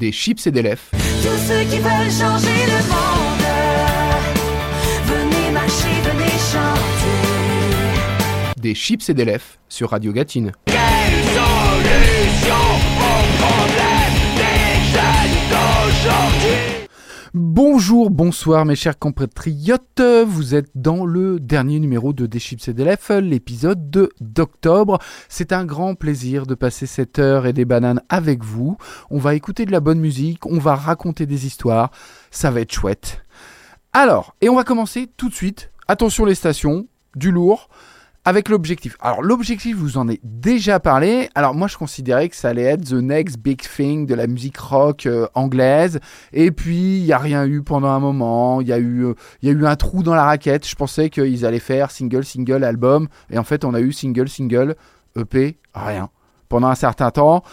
Des chips et des lèvres. Tous ceux qui veulent changer le monde, venez marcher, venez chanter. Des chips et des lèvres sur Radio Gatine. Bonjour, bonsoir mes chers compatriotes, vous êtes dans le dernier numéro de Des Chips et des l'épisode de d'octobre. C'est un grand plaisir de passer cette heure et des bananes avec vous. On va écouter de la bonne musique, on va raconter des histoires, ça va être chouette. Alors, et on va commencer tout de suite, attention les stations, du lourd, avec l'objectif. Alors l'objectif, je vous en ai déjà parlé. Alors moi, je considérais que ça allait être the next big thing de la musique rock euh, anglaise. Et puis il y a rien eu pendant un moment. Il y a eu, euh, il y a eu un trou dans la raquette. Je pensais qu'ils allaient faire single, single, album. Et en fait, on a eu single, single, EP, rien. Pendant un certain temps.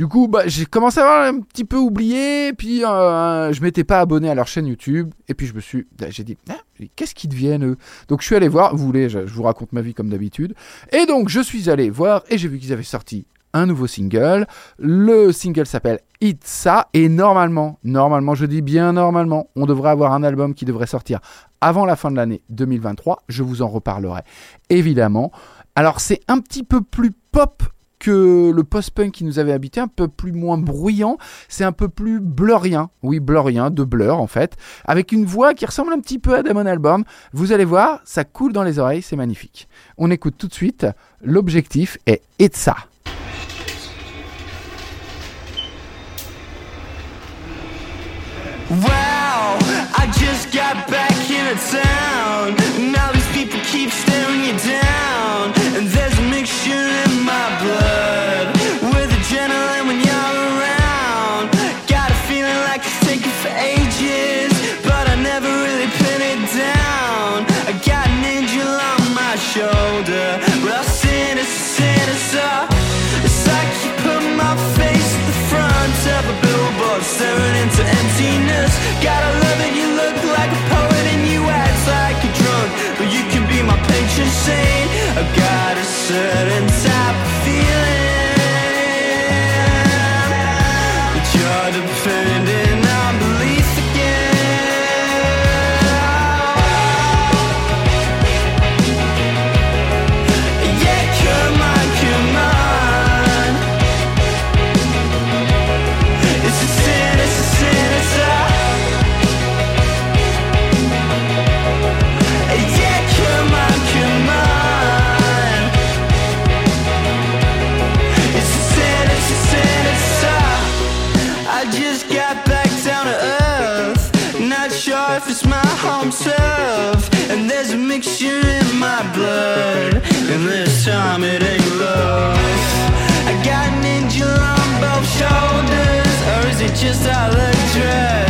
Du coup, bah, j'ai commencé à avoir un petit peu oublié, puis euh, je m'étais pas abonné à leur chaîne YouTube, et puis je me suis, bah, j'ai dit, Ah, qu'est-ce qu'ils deviennent eux? Donc je suis allé voir, vous voulez, je, vous raconte ma vie comme d'habitude, et donc je suis allé voir, et j'ai vu qu'ils avaient sorti un nouveau single. Le single s'appelle It's Ça, et normalement, normalement, je dis bien normalement, on devrait avoir un album qui devrait sortir avant la fin de l'année 2023. Je vous en reparlerai évidemment. Alors c'est un petit peu plus pop que le post-punk qui nous avait habité, un peu plus moins bruyant, c'est un peu plus blurrien, oui blurrien, de blur en fait, avec une voix qui ressemble un petit peu à Damon Albarn. Vous allez voir, ça coule dans les oreilles, c'est magnifique. On écoute tout de suite, l'objectif est town. Patron saint. I've got a certain type there's a mixture in my blood And this time it ain't love I got an angel on both shoulders Or is it just I?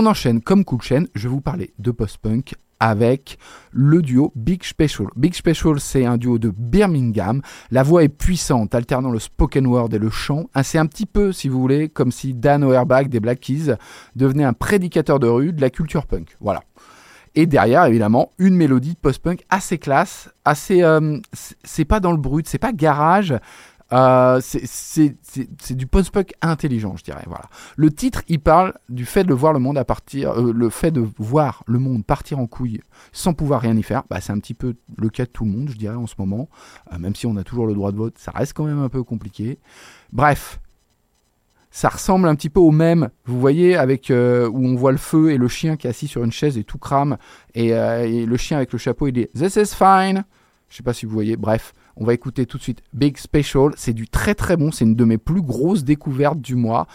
On enchaîne comme cool chain, je vous parler de post-punk avec le duo Big Special. Big Special, c'est un duo de Birmingham. La voix est puissante, alternant le spoken word et le chant. Ah, C'est un petit peu, si vous voulez, comme si Dan Auerbach des Black Keys devenait un prédicateur de rue de la culture punk. Voilà. Et derrière, évidemment, une mélodie de post-punk assez classe, assez. euh, c'est pas dans le brut, c'est pas garage. Euh, c'est- du post-punk intelligent, je dirais. Voilà. Le titre, il parle du fait de voir le monde partir, euh, le fait de voir le monde partir en couille sans pouvoir rien y faire. Bah, c'est un petit peu le cas de tout le monde, je dirais, en ce moment. Euh, même si on a toujours le droit de vote, ça reste quand même un peu compliqué. Bref, ça ressemble un petit peu au même, vous voyez, avec où on voit le feu et le chien qui est assis sur une chaise et tout crame, et, et le chien avec le chapeau, il dit This is fine. Je sais pas si vous voyez. Bref, on va écouter tout de suite Big Special. C'est du très très bon. C'est une de mes plus grosses découvertes du mois.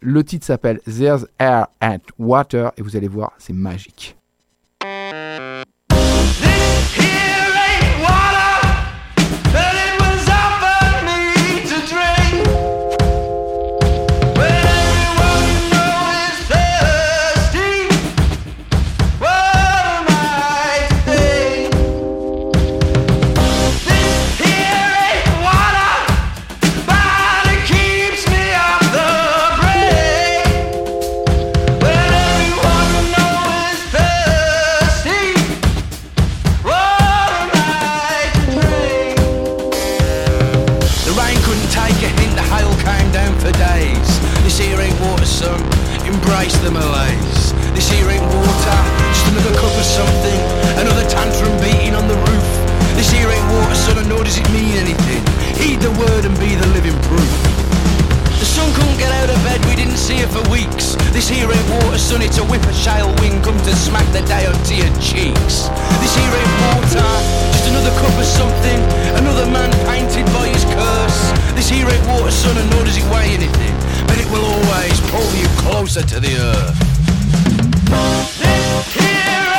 Le titre s'appelle There's Air and Water et vous allez voir, c'est magique. Of bed, we didn't see it for weeks. This here ain't water, son, it's a whip a shale wind come to smack the day onto your cheeks. This here ain't water, just another cup of something, another man painted by his curse. This here ain't water, son, and nor does it weigh anything, but it will always pull you closer to the earth. This here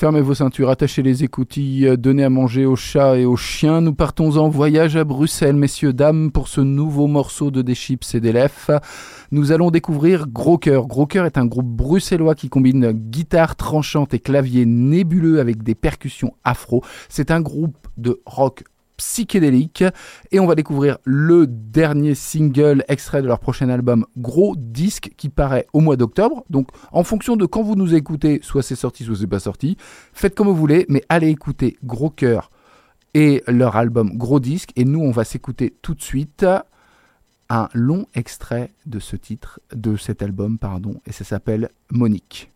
Fermez vos ceintures, attachez les écoutilles, euh, donnez à manger aux chats et aux chiens. Nous partons en voyage à Bruxelles, messieurs, dames, pour ce nouveau morceau de Des Chips et des. Nous allons découvrir Gros Cœur. Gros Cœur est un groupe bruxellois qui combine guitare tranchante et clavier nébuleux avec des percussions afro. C'est un groupe de rock psychédélique et on va découvrir le dernier single extrait de leur prochain album Gros Disque qui paraît au mois d'octobre. Donc en fonction de quand vous nous écoutez, soit c'est sorti, soit c'est pas sorti, faites comme vous voulez, mais allez écouter Gros Cœur et leur album Gros Disque. Et nous, on va s'écouter tout de suite un long extrait de ce titre, de cet album, pardon, et ça s'appelle Monique.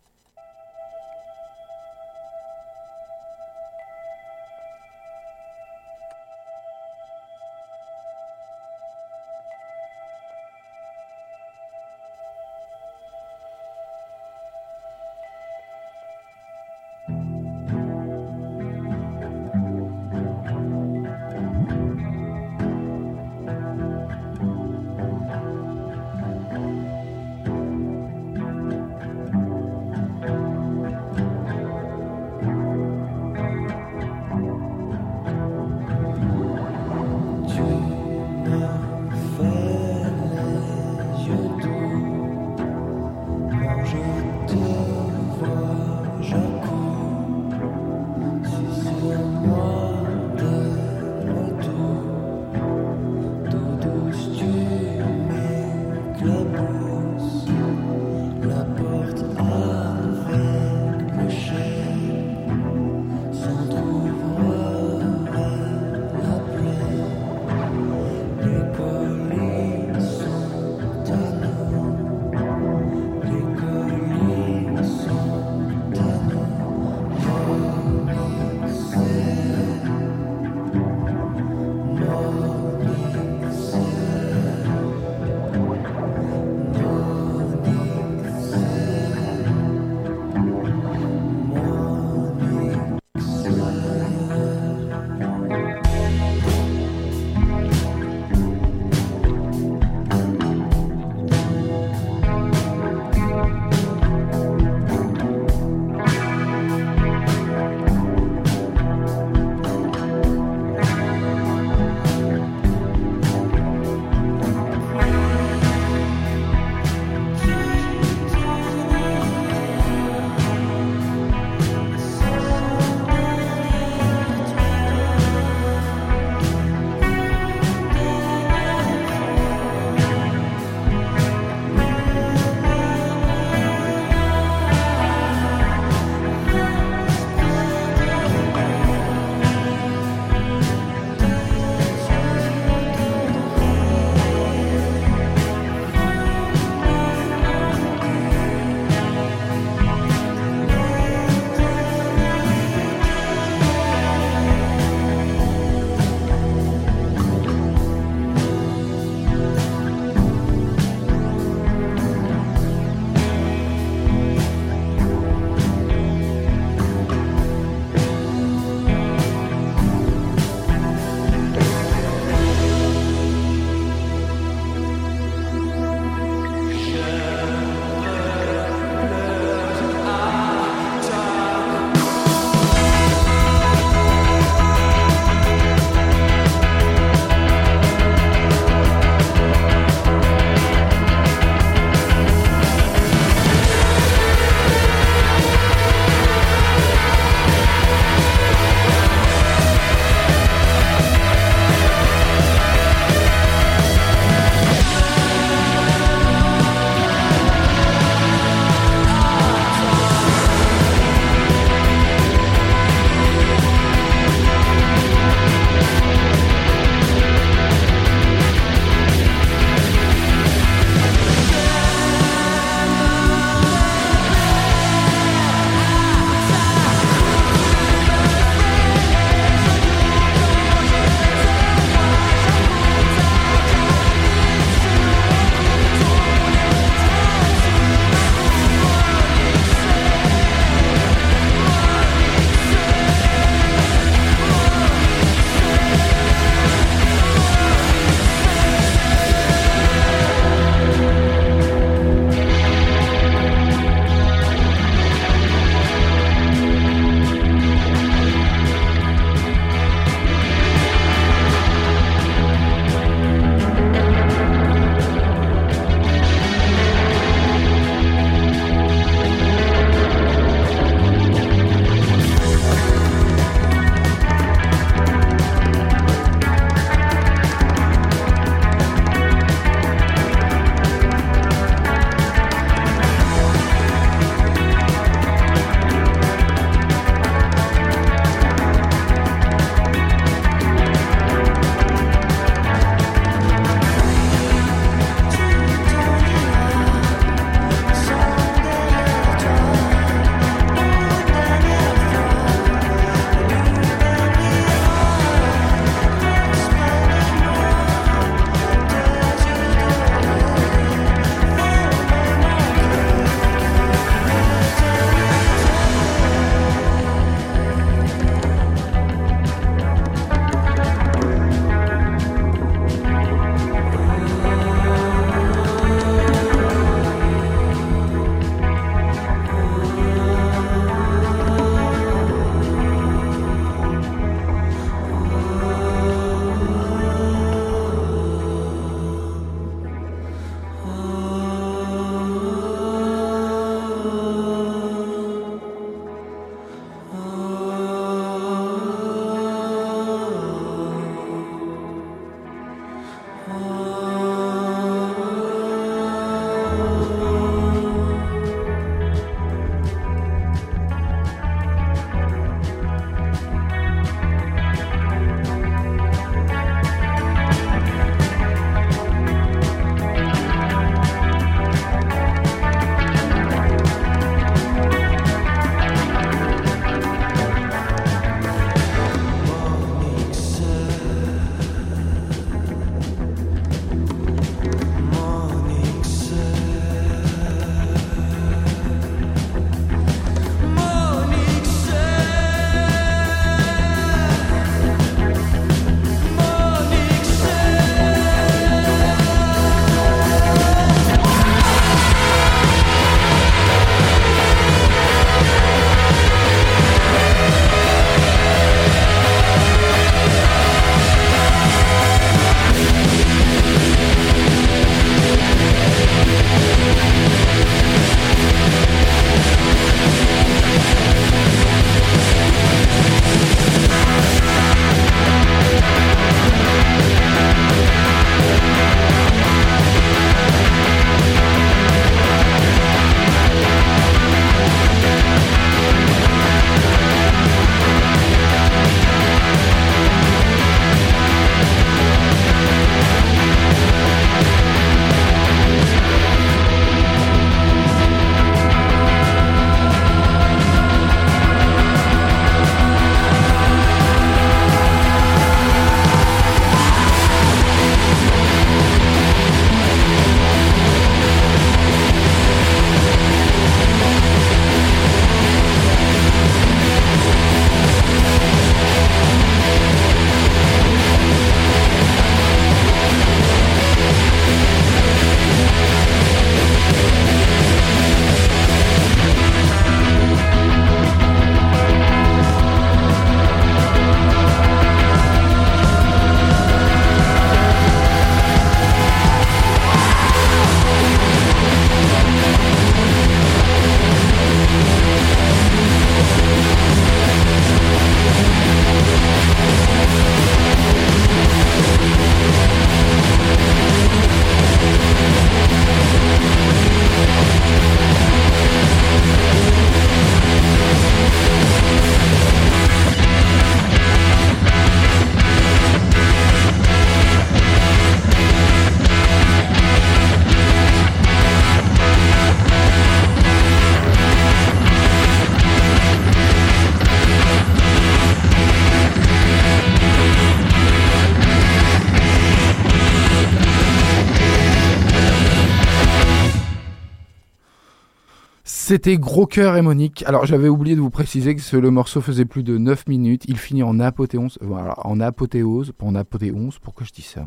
C'était Gros Cœur et Monique. Alors j'avais oublié de vous préciser que ce- le morceau faisait plus de 9 minutes. Il finit en apothéose. Voilà, en apothéose, en apothéose. Pourquoi je dis ça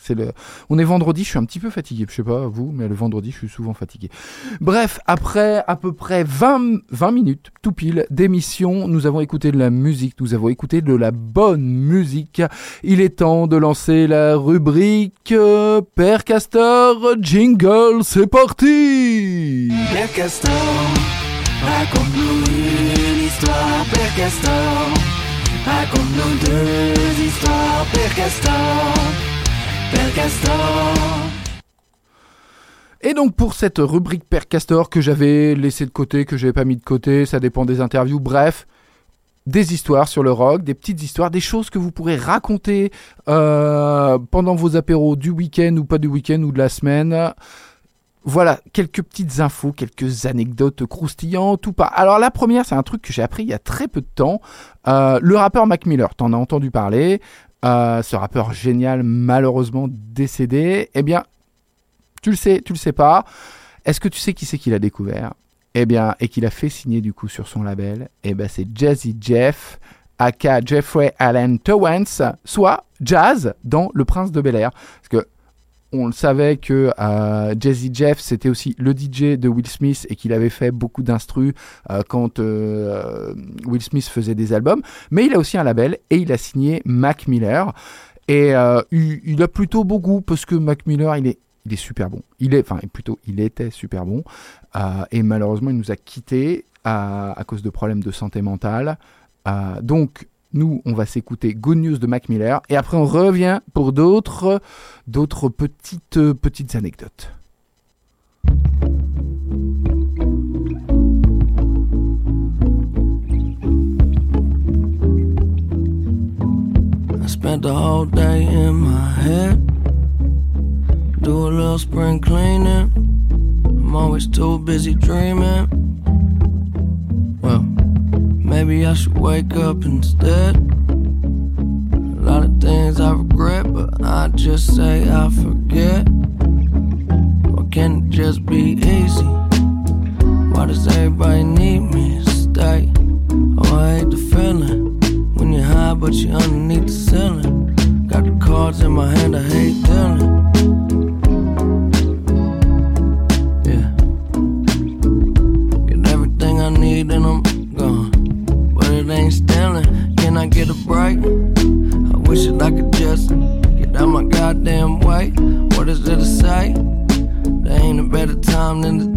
C'est le. On est vendredi, je suis un petit peu fatigué. Je sais pas vous, mais le vendredi, je suis souvent fatigué. Bref, après à peu près 20, 20 minutes, tout pile, d'émission, nous avons écouté de la musique, nous avons écouté de la bonne musique. Il est temps de lancer la rubrique euh, Père Castor Jingle, c'est parti Et donc pour cette rubrique Père Castor que j'avais laissé de côté, que j'avais pas mis de côté, ça dépend des interviews, bref, des histoires sur le rock, des petites histoires, des choses que vous pourrez raconter euh, pendant vos apéros du week-end ou pas du week-end ou de la semaine. Voilà, quelques petites infos, quelques anecdotes croustillantes ou pas. Alors la première, c'est un truc que j'ai appris il y a très peu de temps. Euh, le rappeur Mac Miller, t'en as entendu parler. Euh, ce rappeur génial, malheureusement décédé. Eh bien, tu le sais, tu le sais pas. Est-ce que tu sais qui c'est qu'il a découvert? Eh bien, et qu'il a fait signer du coup sur son label? Eh bien, c'est Jazzy Jeff, aka Jeffrey Allen Towens, soit Jazz dans Le Prince de Bel Air. On le savait que euh, Jazzy Jeff c'était aussi le DJ de Will Smith et qu'il avait fait beaucoup d'instrus euh, quand euh, Will Smith faisait des albums. Mais il a aussi un label et il a signé Mac Miller. Et euh, il, a plutôt beau goût parce que Mac Miller, il est, super bon. Il est, enfin, plutôt, il était super bon. Et malheureusement, il nous a quittés à, à cause de problèmes de santé mentale. Donc, nous, on va s'écouter Good News de Mac Miller. Et après, on revient pour d'autres, d'autres petites, euh, petites anecdotes. I spent the whole day in my head. Do a little spring cleaning. I'm always too busy dreaming. Maybe I should wake up instead. A lot of things I regret, but I just say I forget. Why can't it just be easy? Why does everybody need me to stay? Oh, I hate the feeling when you're high, but you're underneath the ceiling. Got the cards in my hand, I hate dealing. Yeah. Get everything I need and I'm get a break? I wish that I could just get out my goddamn way. What is there to say? There ain't a better time than today.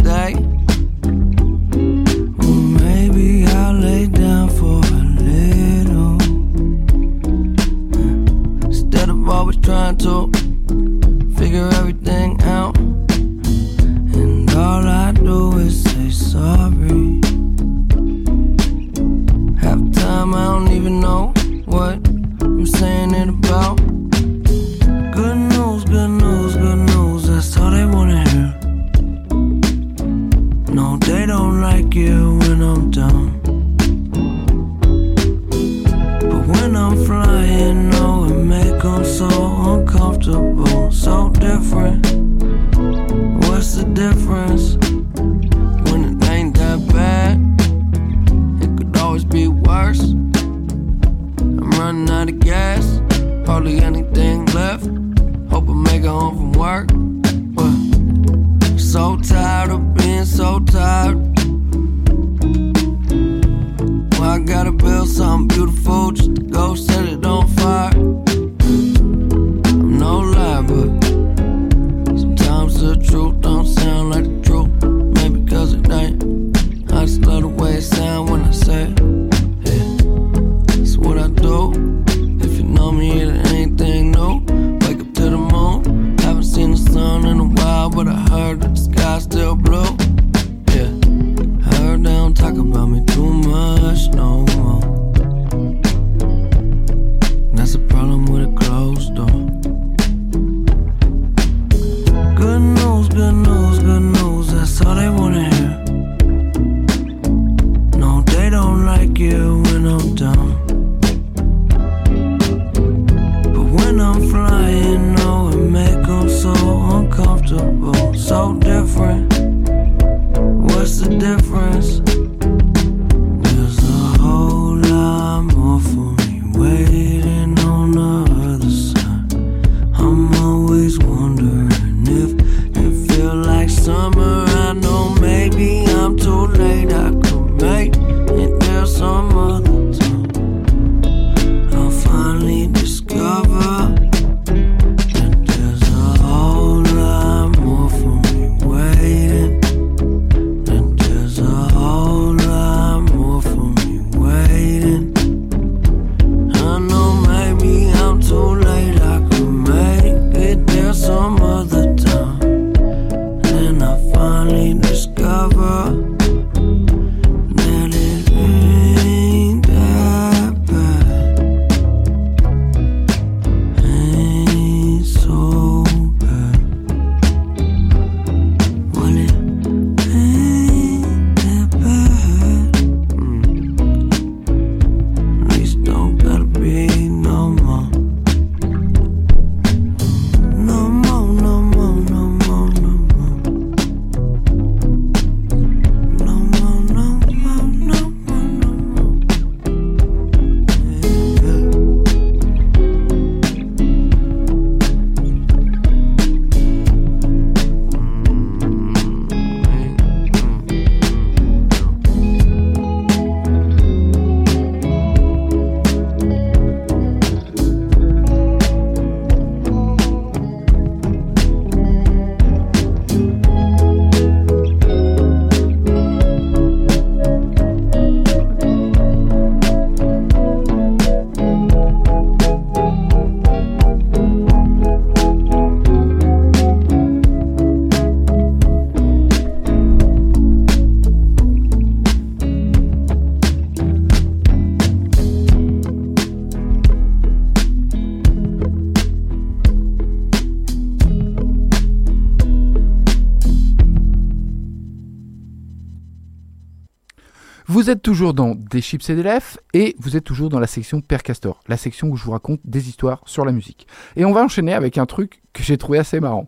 Vous êtes toujours dans Des chips et des lèvres et vous êtes toujours dans la section Père Castor, la section où je vous raconte des histoires sur la musique. Et on va enchaîner avec un truc que j'ai trouvé assez marrant.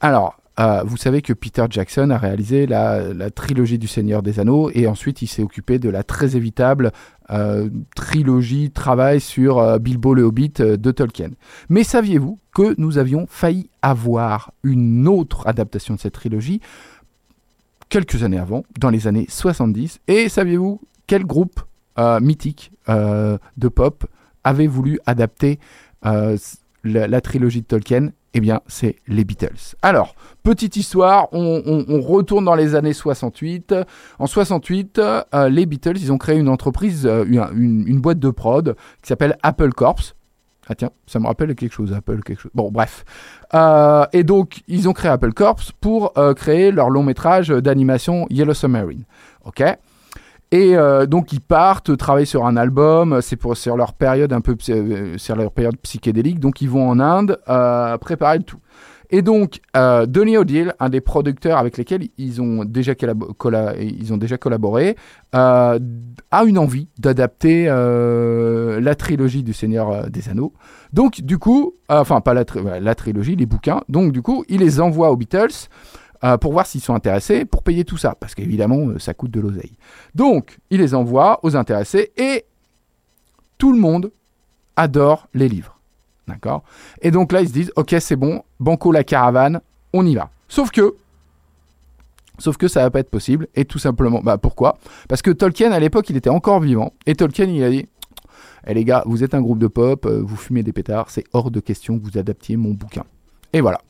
Alors, euh, vous savez que Peter Jackson a réalisé la, trilogie du Seigneur des Anneaux et ensuite il s'est occupé de la très évitable euh, trilogie, travail sur euh, Bilbo le Hobbit de Tolkien. Mais saviez-vous que nous avions failli avoir une autre adaptation de cette trilogie quelques années avant, dans les années 70. Et saviez-vous quel groupe euh, mythique euh, de pop avait voulu adapter euh, la, trilogie de Tolkien? Eh bien, c'est les Beatles. Alors, petite histoire, on, retourne dans les années 68. En 68, euh, les Beatles, ils ont créé une entreprise, une, une- une boîte de prod qui s'appelle Apple Corps. Ah tiens, ça me rappelle quelque chose, Apple, quelque chose. Bon, bref. Euh, et donc, ils ont créé Apple Corps pour euh, créer leur long métrage d'animation Yellow Submarine. Ok et euh, donc ils partent travailler sur un album, c'est pour sur leur période un peu sur leur période psychédélique, donc ils vont en Inde préparer le tout. Et donc euh, Donny O'Deal, un des producteurs avec lesquels ils ont déjà ils collaboré, euh, a une envie d'adapter euh, la trilogie du Seigneur des Anneaux. Donc du coup, enfin pas la, la trilogie, les bouquins. Donc du coup, il les envoie aux Beatles pour voir s'ils sont intéressés pour payer tout ça, parce qu'évidemment ça coûte de l'oseille. Donc il les envoie aux intéressés et tout le monde adore les livres, d'accord? Et donc là ils se disent ok c'est bon, banco la caravane, on y va. Sauf que Sauf que ça va pas être possible, et tout simplement, bah pourquoi? Parce que Tolkien à l'époque il était encore vivant, et Tolkien il a dit Eh les gars, vous êtes un groupe de pop, euh, vous fumez des pétards, c'est hors de question que vous adaptiez mon bouquin. Et voilà.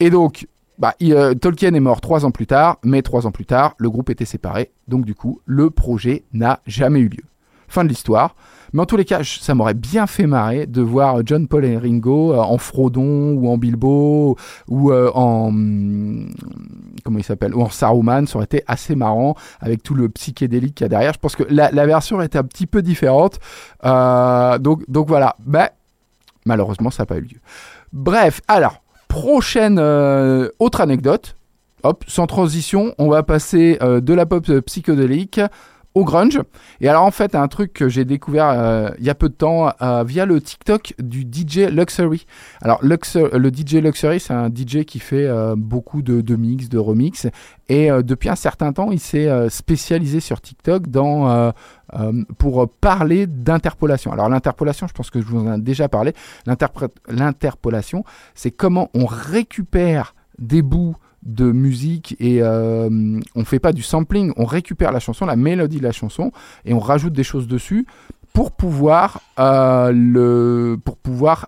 Et donc, bah, euh, Tolkien est mort trois ans plus tard, mais trois ans plus tard, le groupe était séparé, donc du coup, le projet n'a jamais eu lieu. Fin de l'histoire. Mais en tous les cas, ça m'aurait bien fait marrer de voir John Paul et Ringo euh, en Frodon ou en Bilbo ou euh, en hum, comment il s'appelle ou en Saruman. Ça aurait été assez marrant avec tout le psychédélique qu'il y a derrière. Je pense que la, version était un petit peu différente. Euh, donc voilà. Mais malheureusement, ça n'a pas eu lieu. Bref, alors prochaine autre anecdote. Hop, sans transition, on va passer de la pop psychédélique grunge. Et alors en fait, un truc que j'ai découvert euh, il y a peu de temps euh, via le TikTok du DJ Luxury. Alors le DJ Luxury, c'est un DJ qui fait euh, beaucoup de, de mix, de remix. Et depuis un certain temps, il s'est spécialisé sur TikTok dans, pour parler d'interpolation. Alors l'interpolation, je pense que je vous en ai déjà parlé. L'interpolation, c'est comment on récupère des bouts de musique et euh, on fait pas du sampling, on récupère la chanson, la mélodie de la chanson et on rajoute des choses dessus pour pouvoir euh,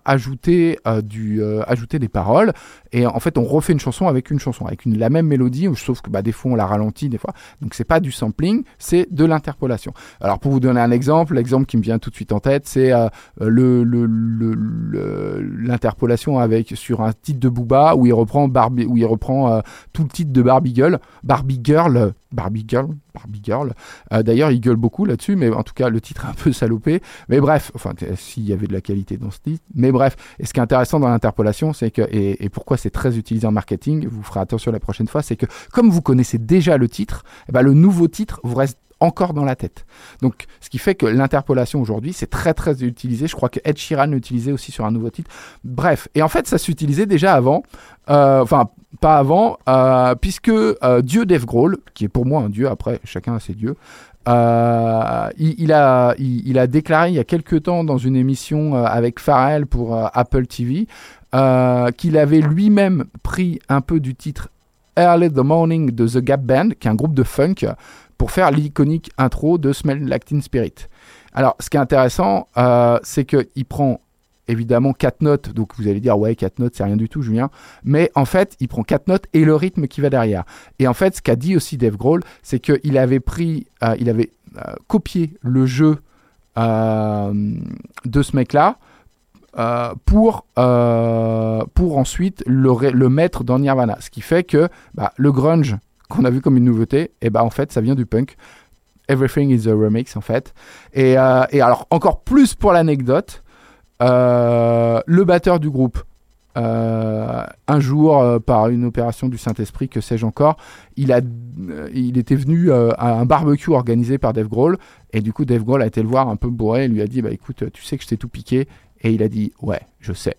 ajouter euh, du euh, ajouter des paroles et en fait on refait une chanson avec une chanson avec la même mélodie sauf que bah, des fois on la ralentit des fois. Donc c'est pas du sampling c'est de l'interpolation. Alors pour vous donner un exemple l'exemple qui me vient tout de suite en tête c'est euh, l'interpolation avec sur un titre de Booba où il reprend Barbie où il reprend euh, tout le titre de Barbie Girl Barbie Girl Barbie Girl Barbie Girl. Euh, d'ailleurs il gueule beaucoup là-dessus mais en tout cas le titre est un peu salopé. Mais bref enfin s'il y avait de la qualité dans ce titre. Mais bref et ce qui est intéressant dans l'interpolation c'est que et pourquoi c'est très utilisé en marketing vous ferez attention la prochaine fois c'est que comme vous connaissez déjà le titre eh ben, le nouveau titre vous reste encore dans la tête. Donc, ce qui fait que l'interpolation aujourd'hui, c'est très très utilisé. Je crois que Ed Sheeran l'utilisait aussi sur un nouveau titre. Bref, et en fait, ça s'utilisait déjà avant. Euh, Enfin, pas avant, euh, puisque euh, Dieu Dave Grohl, qui est pour moi un dieu, après chacun a ses dieux, il, a, il, a déclaré il y a quelques temps dans une émission avec Pharrell pour Apple TV euh, qu'il avait lui-même pris un peu du titre Early the Morning de The Gap Band, qui est un groupe de funk, pour faire l'iconique intro de Smell Like Teen Spirit. Alors, ce qui est intéressant, euh, c'est qu'il prend évidemment quatre notes, donc vous allez dire ouais quatre notes c'est rien du tout Julien, mais en fait il prend quatre notes et le rythme qui va derrière. Et en fait ce qu'a dit aussi Dave Grohl, c'est qu'il avait pris, euh, il avait euh, copié le jeu de ce mec-là euh, pour, euh, pour ensuite le, mettre dans Nirvana. Ce qui fait que bah, le grunge qu'on a vu comme une nouveauté, et bah en fait ça vient du punk. Everything is a remix en fait. Et, euh, et alors encore plus pour l'anecdote, le batteur du groupe, un jour, par une opération du Saint-Esprit, que sais-je encore, il, a, il était venu à un barbecue organisé par Dave Grohl, et du coup Dave Grohl a été le voir un peu bourré, et lui a dit, bah écoute, tu sais que je t'ai tout piqué, et il a dit, ouais, je sais.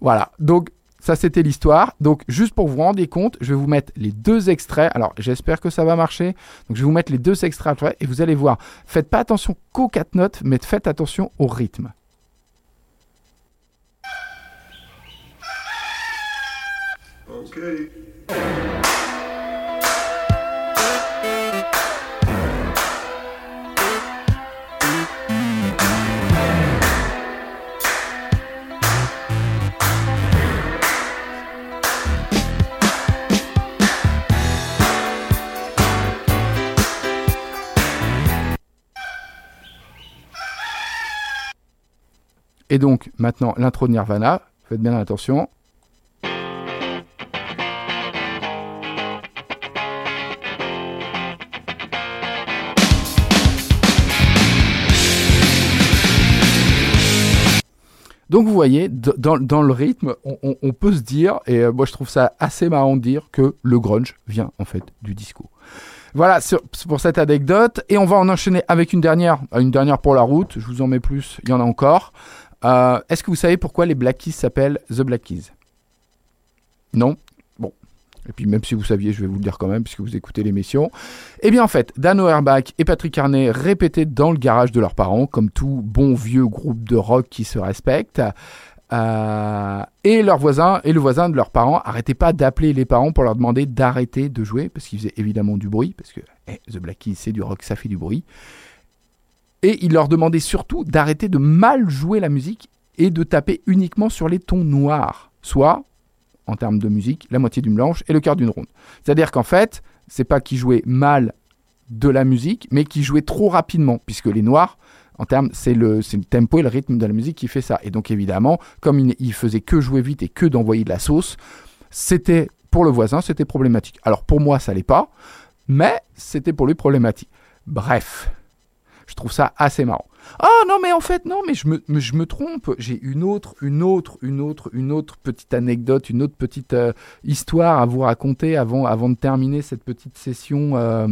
Voilà, donc ça c'était l'histoire. Donc juste pour vous rendre compte, je vais vous mettre les deux extraits. Alors j'espère que ça va marcher. Donc je vais vous mettre les deux extraits après, et vous allez voir. Faites pas attention qu'aux quatre notes, mais faites attention au rythme. Okay. Et donc maintenant l'intro de Nirvana. Faites bien attention. Donc vous voyez, dans, dans le rythme, on, peut se dire, et euh, moi je trouve ça assez marrant de dire que le grunge vient en fait du disco. Voilà pour cette anecdote, et on va en enchaîner avec une dernière, une dernière pour la route, je vous en mets plus, il y en a encore. Euh, Est-ce que vous savez pourquoi les Black Keys s'appellent The Black Keys Non? Bon. Et puis même si vous saviez, je vais vous le dire quand même, puisque vous écoutez l'émission. Eh bien en fait, Dan Auerbach et Patrick Arnay répétaient dans le garage de leurs parents, comme tout bon vieux groupe de rock qui se respecte. Euh, et leurs voisins et le voisin de leurs parents arrêtaient pas d'appeler les parents pour leur demander d'arrêter de jouer parce qu'ils faisaient évidemment du bruit parce que eh, The Black Keys c'est du rock ça fait du bruit et ils leur demandaient surtout d'arrêter de mal jouer la musique et de taper uniquement sur les tons noirs soit en termes de musique la moitié d'une blanche et le quart d'une ronde c'est à dire qu'en fait c'est pas qu'ils jouaient mal de la musique mais qu'ils jouaient trop rapidement puisque les noirs en termes, c'est le, c'est le tempo et le rythme de la musique qui fait ça. Et donc évidemment, comme il, il faisait que jouer vite et que d'envoyer de la sauce, c'était pour le voisin, c'était problématique. Alors pour moi, ça l'est pas, mais c'était pour lui problématique. Bref, je trouve ça assez marrant. Ah non, mais en fait, non, mais je me, je me trompe. J'ai une autre, une autre, une autre, une autre petite anecdote, une autre petite euh, histoire à vous raconter avant, avant de terminer cette petite session euh,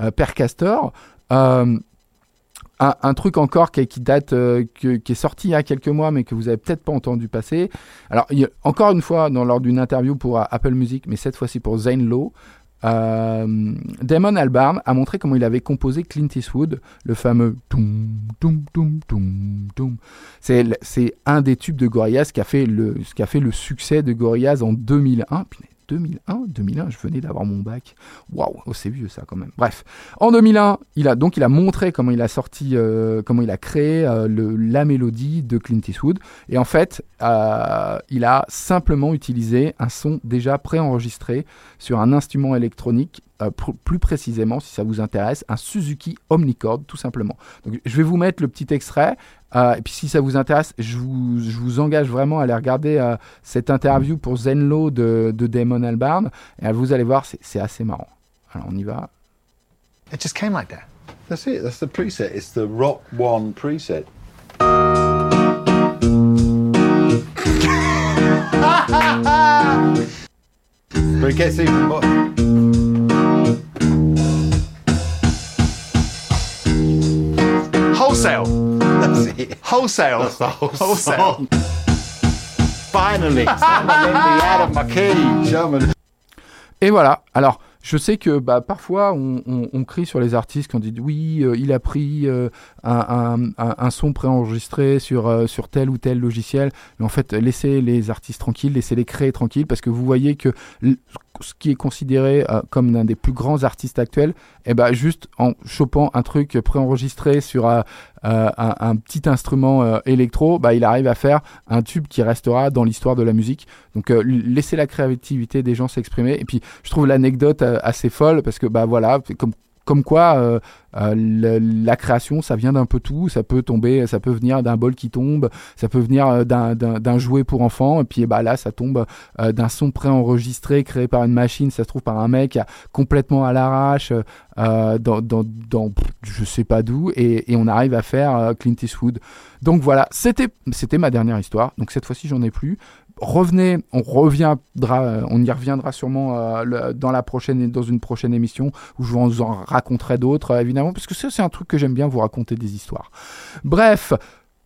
euh. Euh, un, truc encore qui, date, qui est sorti il y a quelques mois, mais que vous avez peut-être pas entendu passer. Alors, encore une fois, dans, lors d'une interview pour Apple Music, mais cette fois-ci pour Zane Lowe, Damon Albarn a montré comment il avait composé Clint Eastwood, le fameux toum, toum, toum, toum, toum. C'est un des tubes de Gorillaz qui a fait le, qui a fait le succès de Gorillaz en 2001. Punaise, 2001, 2001, je venais d'avoir mon bac. Waouh, oh, c'est vieux ça quand même. Bref, en 2001, il a donc il a montré comment il a sorti, euh, comment il a créé euh, la mélodie de Clint Eastwood. Et en fait, euh, il a simplement utilisé un son déjà préenregistré sur un instrument électronique, plus précisément, si ça vous intéresse, un Suzuki Omnichord, tout simplement. Je vais vous mettre le petit extrait. Euh, et puis si ça vous intéresse, je vous, je vous engage vraiment à aller regarder euh, cette interview pour Zenlo de, de Damon Albarn. Et vous allez voir, c'est c'est assez marrant. Alors on y va. It just came like that. That's it. That's the preset. It's the Rock One preset. but it gets even more. Wholesale. Wholesale. That's the whole Wholesale. song. Finally, someone let me out of my cage. Et voilà. Alors, je sais que bah, parfois on, on- on crie sur les artistes quand on dit oui, euh, il a pris euh, un, un- un- un son préenregistré sur, euh, sur tel ou tel logiciel. Mais en fait, laissez les artistes tranquilles, laissez-les créer tranquilles parce que vous voyez que ce qui est considéré euh, comme l'un des plus grands artistes actuels, eh ben, juste en chopant un truc préenregistré sur euh, un, petit instrument euh, électro, bah, il arrive à faire un tube qui restera dans l'histoire de la musique. Donc euh, laissez la créativité des gens s'exprimer. Et puis je trouve l'anecdote assez folle parce que bah voilà, comme comme quoi euh, euh, la création ça vient d'un peu tout, ça peut tomber, ça peut venir d'un bol qui tombe, ça peut venir euh, d'un- jouet pour enfants. Et puis bah là ça tombe d'un son préenregistré créé par une machine, ça se trouve par un mec complètement à l'arrache dans, dans, dans je sais pas d'où. Et, et on arrive à faire Clint Eastwood. Donc voilà, c'était ma dernière histoire. Donc cette fois-ci j'en ai plus revenez, on reviendra, on y reviendra sûrement euh, dans la prochaine, dans une prochaine émission où je vous en raconterai d'autres euh, évidemment parce que c'est un truc que j'aime bien vous raconter des histoires. Bref,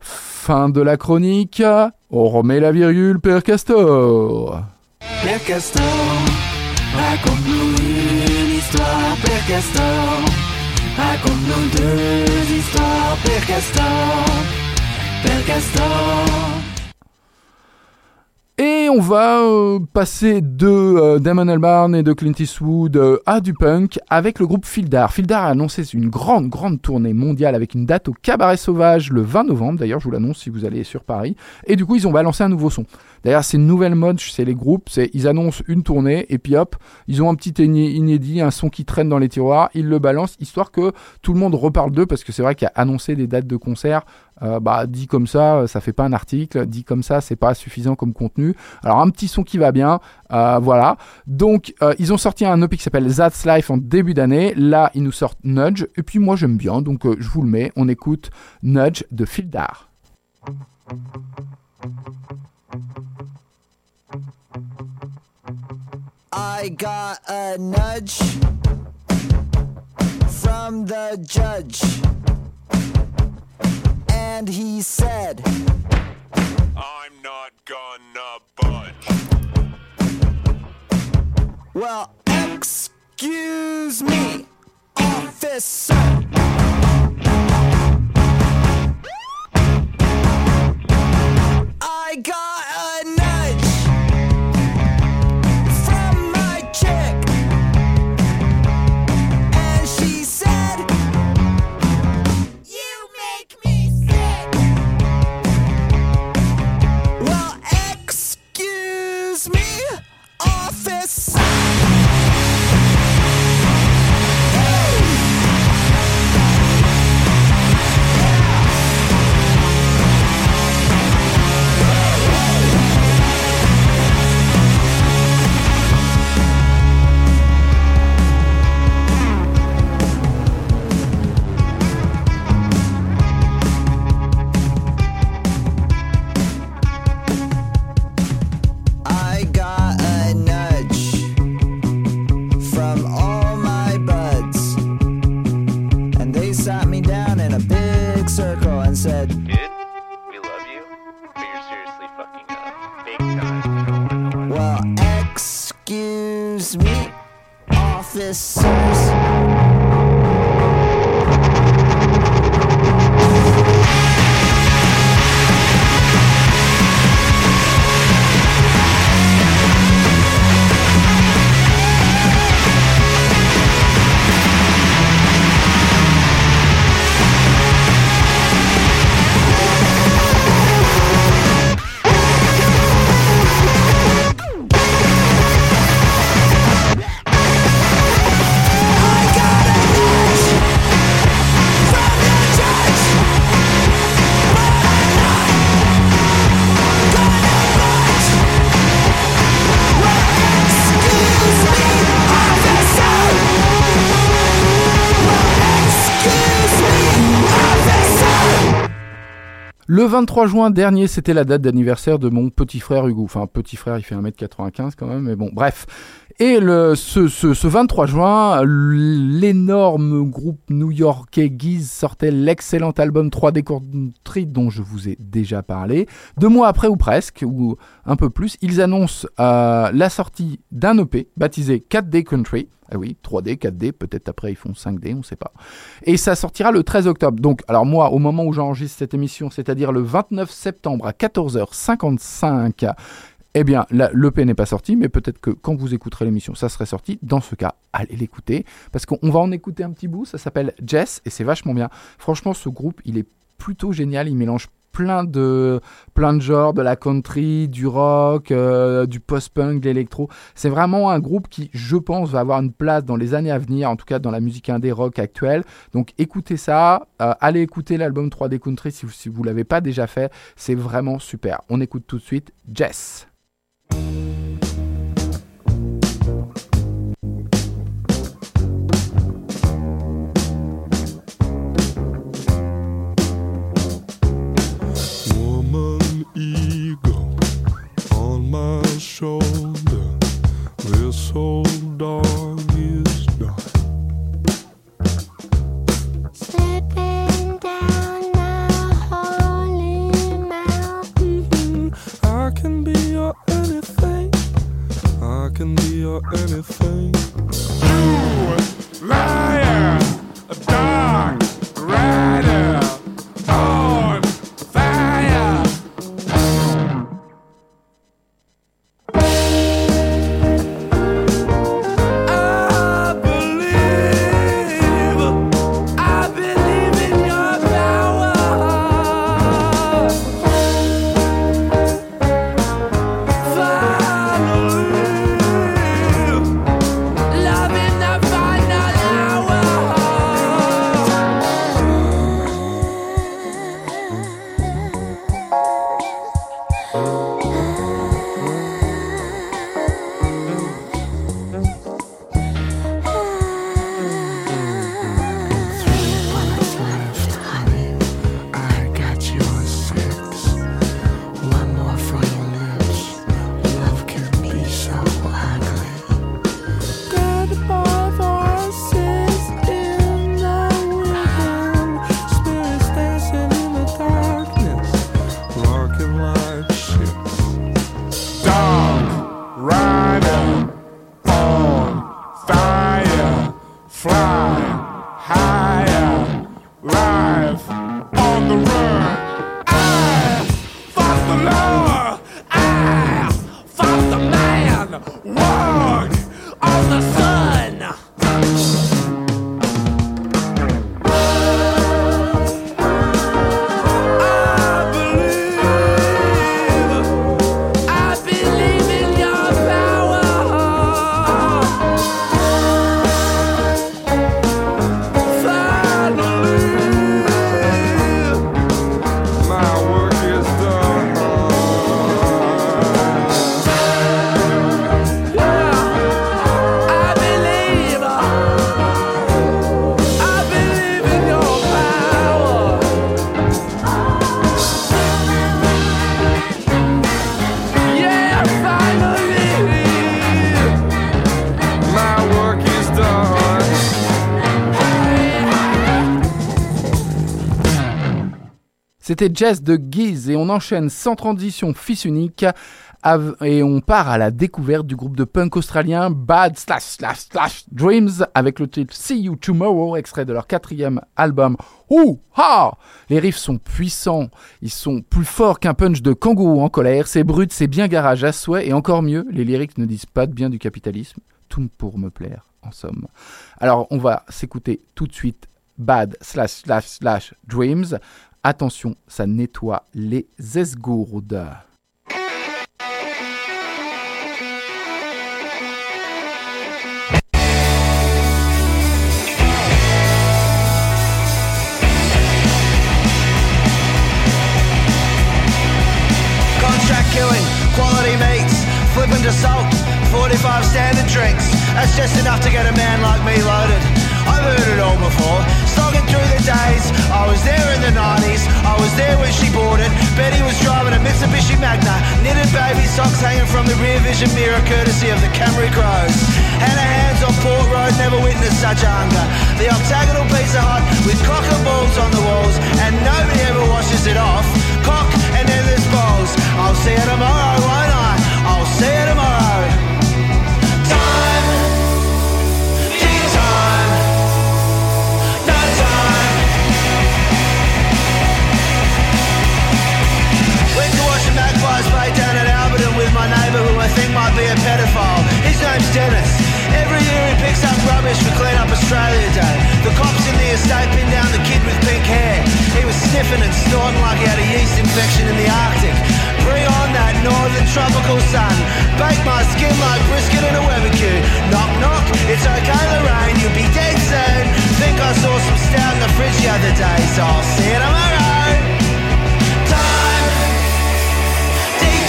fin de la chronique. On remet la virgule, Père Castor. Père Castor, raconte-nous une histoire, Père Castor. Raconte-nous deux histoires, Père Castor. Père Castor. Et on va euh, passer de euh, Damon Albarn et de Clint Eastwood euh, à du punk avec le groupe Fildar. Fildar a annoncé une grande, grande tournée mondiale avec une date au Cabaret Sauvage le 20 novembre. D'ailleurs, je vous l'annonce si vous allez sur Paris. Et du coup, ils ont balancé un nouveau son. D'ailleurs, c'est une nouvelle mode chez les groupes. C'est ils annoncent une tournée et puis hop, ils ont un petit iné- inédit, un son qui traîne dans les tiroirs. Ils le balancent histoire que tout le monde reparle d'eux parce que c'est vrai a annoncé des dates de concert. Euh, bah, dit comme ça, ça fait pas un article. Dit comme ça, c'est pas suffisant comme contenu. Alors un petit son qui va bien, euh, voilà. Donc euh, ils ont sorti un EP qui s'appelle That's Life en début d'année. Là, ils nous sortent Nudge. Et puis moi j'aime bien, donc euh, je vous le mets. On écoute Nudge de Fildar. I got a nudge from the judge. And he said, I'm not gonna budge. Well, excuse me, officer. I got Le 23 juin dernier, c'était la date d'anniversaire de mon petit frère Hugo. Enfin, petit frère, il fait 1m95 quand même, mais bon, bref. Et le, ce, ce, ce 23 juin, l'énorme groupe new-yorkais Giz sortait l'excellent album 3D Country dont je vous ai déjà parlé. Deux mois après ou presque, ou un peu plus, ils annoncent euh, la sortie d'un EP baptisé 4D Country. Ah oui, 3D, 4D, peut-être après ils font 5D, on ne sait pas. Et ça sortira le 13 octobre. Donc, alors moi, au moment où j'enregistre cette émission, c'est-à-dire le 29 septembre à 14h55, eh bien, l'EP n'est pas sorti, mais peut-être que quand vous écouterez l'émission, ça serait sorti. Dans ce cas, allez l'écouter, parce qu'on va en écouter un petit bout. Ça s'appelle Jess, et c'est vachement bien. Franchement, ce groupe, il est plutôt génial. Il mélange plein de plein de genres, de la country, du rock, euh, du post-punk, de l'électro. C'est vraiment un groupe qui, je pense, va avoir une place dans les années à venir, en tout cas dans la musique indé rock actuelle. Donc écoutez ça, euh, allez écouter l'album 3D Country si vous, si vous l'avez pas déjà fait, c'est vraiment super. On écoute tout de suite Jess. Woman ego on my shoulder. This old can be your anything. You liar, a dog C'était Jazz de Guise et on enchaîne sans transition fils unique et on part à la découverte du groupe de punk australien Bad Slash Slash Slash Dreams avec le titre See You Tomorrow, extrait de leur quatrième album. Ouh ha Les riffs sont puissants, ils sont plus forts qu'un punch de kangourou en colère, c'est brut, c'est bien garage à souhait et encore mieux, les lyrics ne disent pas de bien du capitalisme, tout pour me plaire en somme. Alors on va s'écouter tout de suite Bad slash slash slash Dreams. Attention, ça nettoie les esgourdes. Quality meats, flippant assault, 45 standard drinks. That's just enough to get a man like me loaded. I've heard it all before, slogging through the days. I was there in the 90s, I was there when she bought it. Betty was driving a Mitsubishi Magna, knitted baby socks hanging from the rear vision mirror courtesy of the Camry Crows. Her hands on Port Road, never witnessed such hunger. The octagonal pizza hut with cock and balls on the walls, and nobody ever washes it off. Cock and there's balls. I'll see you tomorrow, won't I? I'll see you tomorrow. Think might be a pedophile. His name's Dennis. Every year he picks up rubbish for Clean Up Australia Day. The cops in the estate pinned down the kid with pink hair. He was sniffing and snorting like he had a yeast infection in the Arctic. Bring on that northern tropical sun. Bake my skin like brisket in a barbecue. Knock knock, it's okay Lorraine, you'll be dead soon. Think I saw some stout in the fridge the other day, so I'll see you tomorrow. Time, tea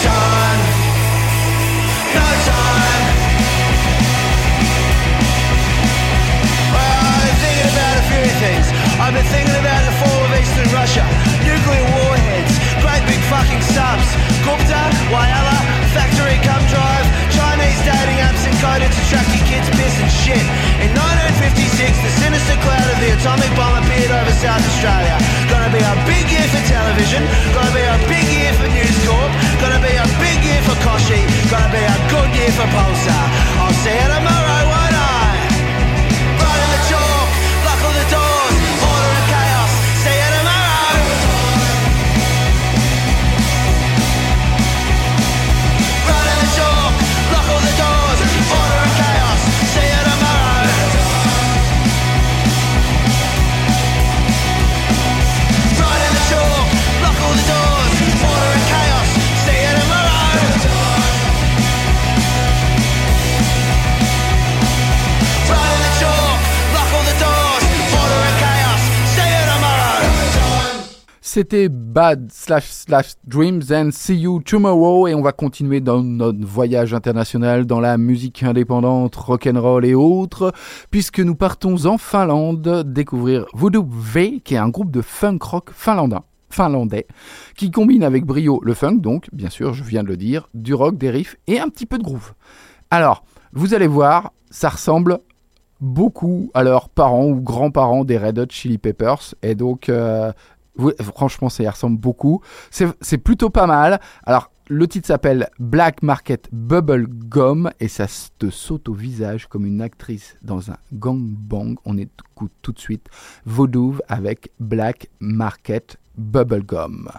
I've been thinking about the fall of Eastern Russia, nuclear warheads, great big fucking subs, Gupta, Wayala, factory cum drive, Chinese dating apps encoded to track kids' piss and shit. 1956, the sinister cloud of the atomic bomb appeared over South Australia. Gonna be a big year for television, gonna be a big year for News Corp, gonna be a big year for Koshi, gonna be a good year for Pulsar. I'll see you tomorrow, C'était Bad slash slash Dreams and See You Tomorrow et on va continuer dans notre voyage international dans la musique indépendante, rock'n'roll et autres, puisque nous partons en Finlande découvrir Voodoo V, qui est un groupe de funk rock finlandais qui combine avec brio le funk, donc, bien sûr, je viens de le dire, du rock, des riffs et un petit peu de groove. Alors, vous allez voir, ça ressemble beaucoup à leurs parents ou grands-parents des Red Hot Chili Peppers, et donc, euh, franchement, ça y ressemble beaucoup. C'est plutôt pas mal. Alors, le titre s'appelle Black Market Bubble Gum et ça te saute au visage comme une actrice dans un gangbang. On écoute tout de suite Vaudouve avec Black Market Bubble Gum.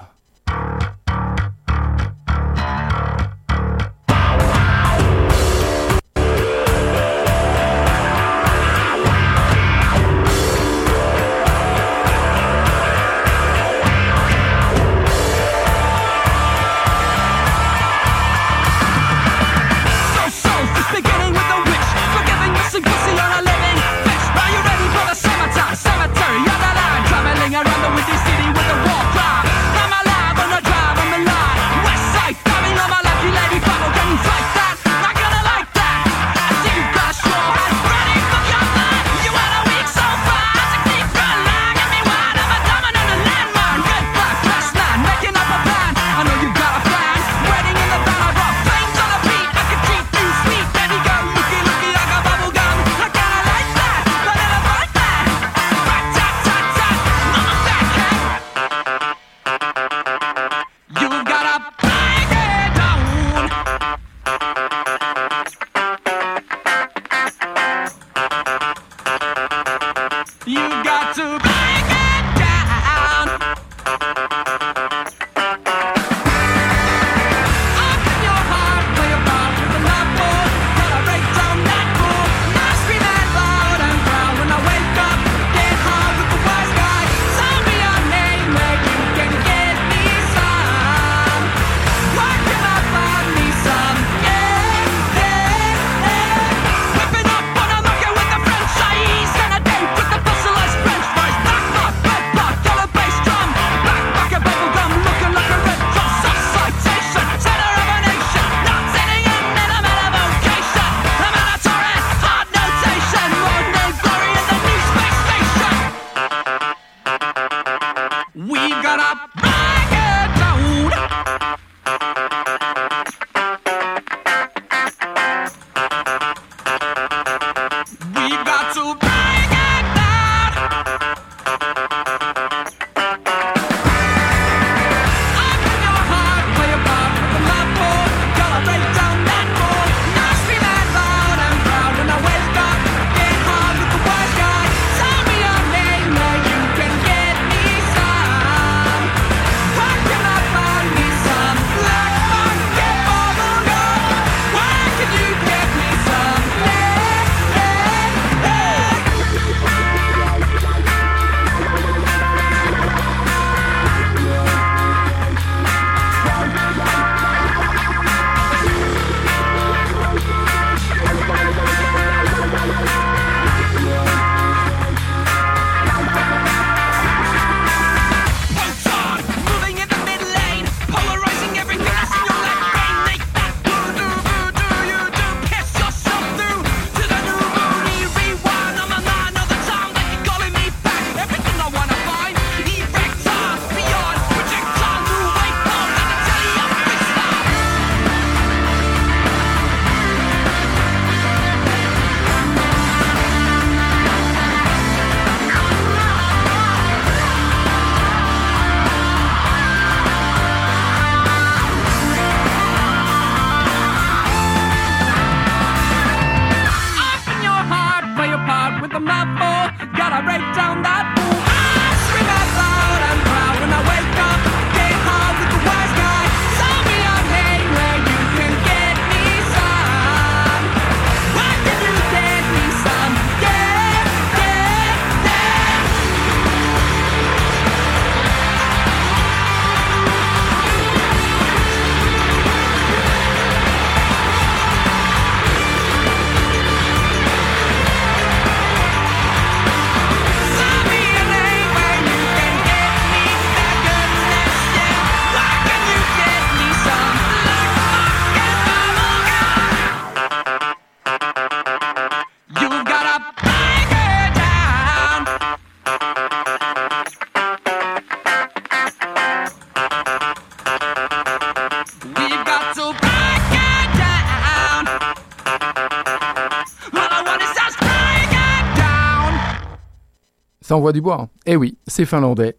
Ça envoie du bois. hein. Eh oui, c'est finlandais.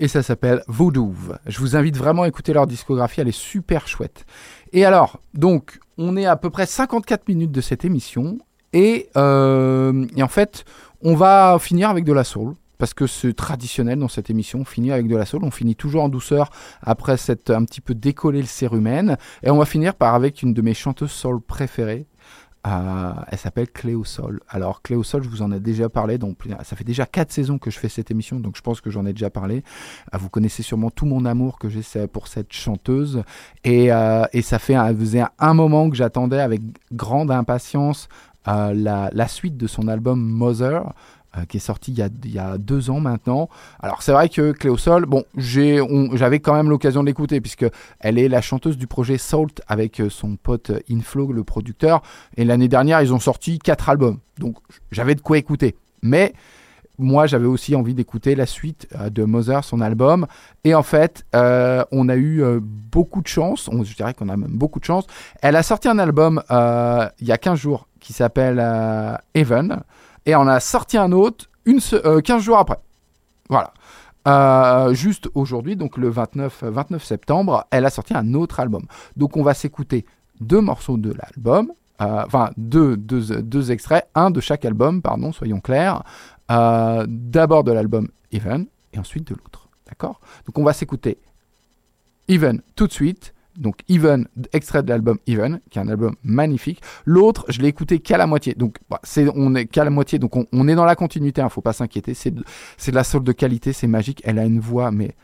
Et ça s'appelle Voodoo. Je vous invite vraiment à écouter leur discographie, elle est super chouette. Et alors, donc, on est à peu près 54 minutes de cette émission. Et, euh, et en fait, on va finir avec de la soul. Parce que c'est traditionnel dans cette émission, on finit avec de la soul, on finit toujours en douceur après s'être un petit peu décollé le cérumen. Et on va finir par avec une de mes chanteuses soul préférées, elle s'appelle Cléo Sol. Alors Cléo Sol, je vous en ai déjà parlé, donc ça fait déjà quatre saisons que je fais cette émission, donc je pense que j'en ai déjà parlé. Euh, vous connaissez sûrement tout mon amour que j'ai pour cette chanteuse, et, euh, ça fait faisait un moment que j'attendais avec grande impatience euh, la suite de son album Mother. Euh, qui est sorti il y, a, deux ans maintenant. Alors c'est vrai que Cléo Sol, bon, j'avais quand même l'occasion de l'écouter puisque elle est la chanteuse du projet Salt avec euh, son pote euh, Inflow, le producteur. Et l'année dernière, ils ont sorti quatre albums, donc j'avais de quoi écouter. Mais moi, j'avais aussi envie d'écouter la suite de Mother, son album. Et en fait, on a eu beaucoup de chance. On, je dirais qu'on a même beaucoup de chance. Elle a sorti un album il y a 15 jours qui s'appelle Heaven. Et on a sorti un autre une, euh, 15 jours après. Voilà. Euh, juste aujourd'hui, donc le 29, 29 septembre, elle a sorti un autre album. Donc on va s'écouter deux morceaux de l'album, euh, enfin deux, deux, deux extraits, un de chaque album, pardon, soyons clairs. Euh, D'abord de l'album Even et ensuite de l'autre. D'accord? Donc on va s'écouter Even tout de suite. Donc Even, extrait de l'album Even, qui est un album magnifique. L'autre, je l'ai écouté qu'à la moitié. Donc bah, c'est on est qu'à la moitié. Donc on, est dans la continuité. Hein, faut pas s'inquiéter. C'est de, c'est de la soul de qualité. C'est magique. Elle a une voix mais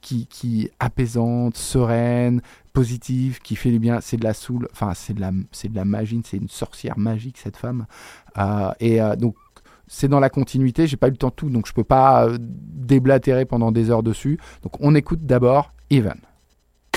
qui qui apaisante, sereine, positive, qui fait du bien. C'est de la soul. Enfin c'est de la c'est de la magie. C'est une sorcière magique cette femme. Euh, et euh, donc c'est dans la continuité. J'ai pas eu le temps de tout, donc je peux pas euh, déblatérer pendant des heures dessus. Donc on écoute d'abord Even.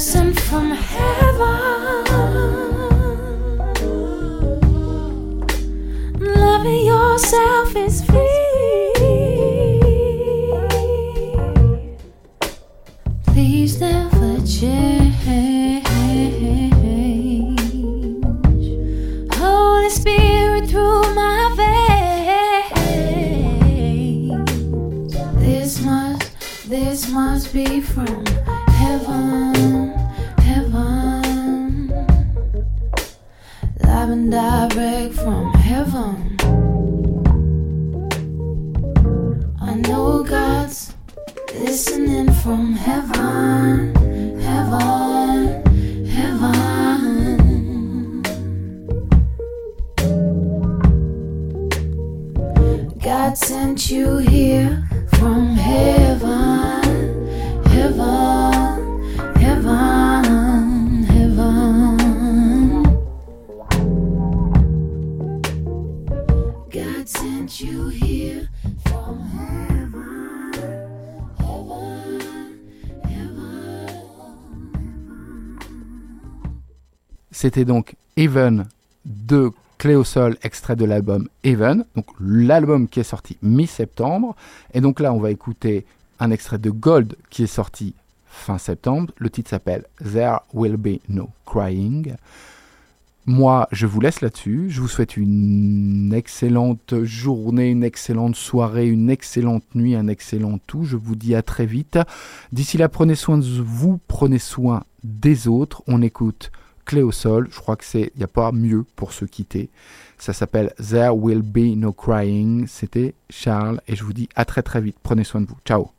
sent from heaven. Loving yourself is free. C'était donc Even de Cléosol, extrait de l'album Even, donc l'album qui est sorti mi-septembre. Et donc là, on va écouter un extrait de Gold qui est sorti fin septembre. Le titre s'appelle There Will Be No Crying. Moi, je vous laisse là-dessus. Je vous souhaite une excellente journée, une excellente soirée, une excellente nuit, un excellent tout. Je vous dis à très vite. D'ici là, prenez soin de vous, prenez soin des autres. On écoute Clé au sol. Je crois que c'est, il n'y a pas mieux pour se quitter. Ça s'appelle There Will Be No Crying. C'était Charles et je vous dis à très très vite. Prenez soin de vous. Ciao.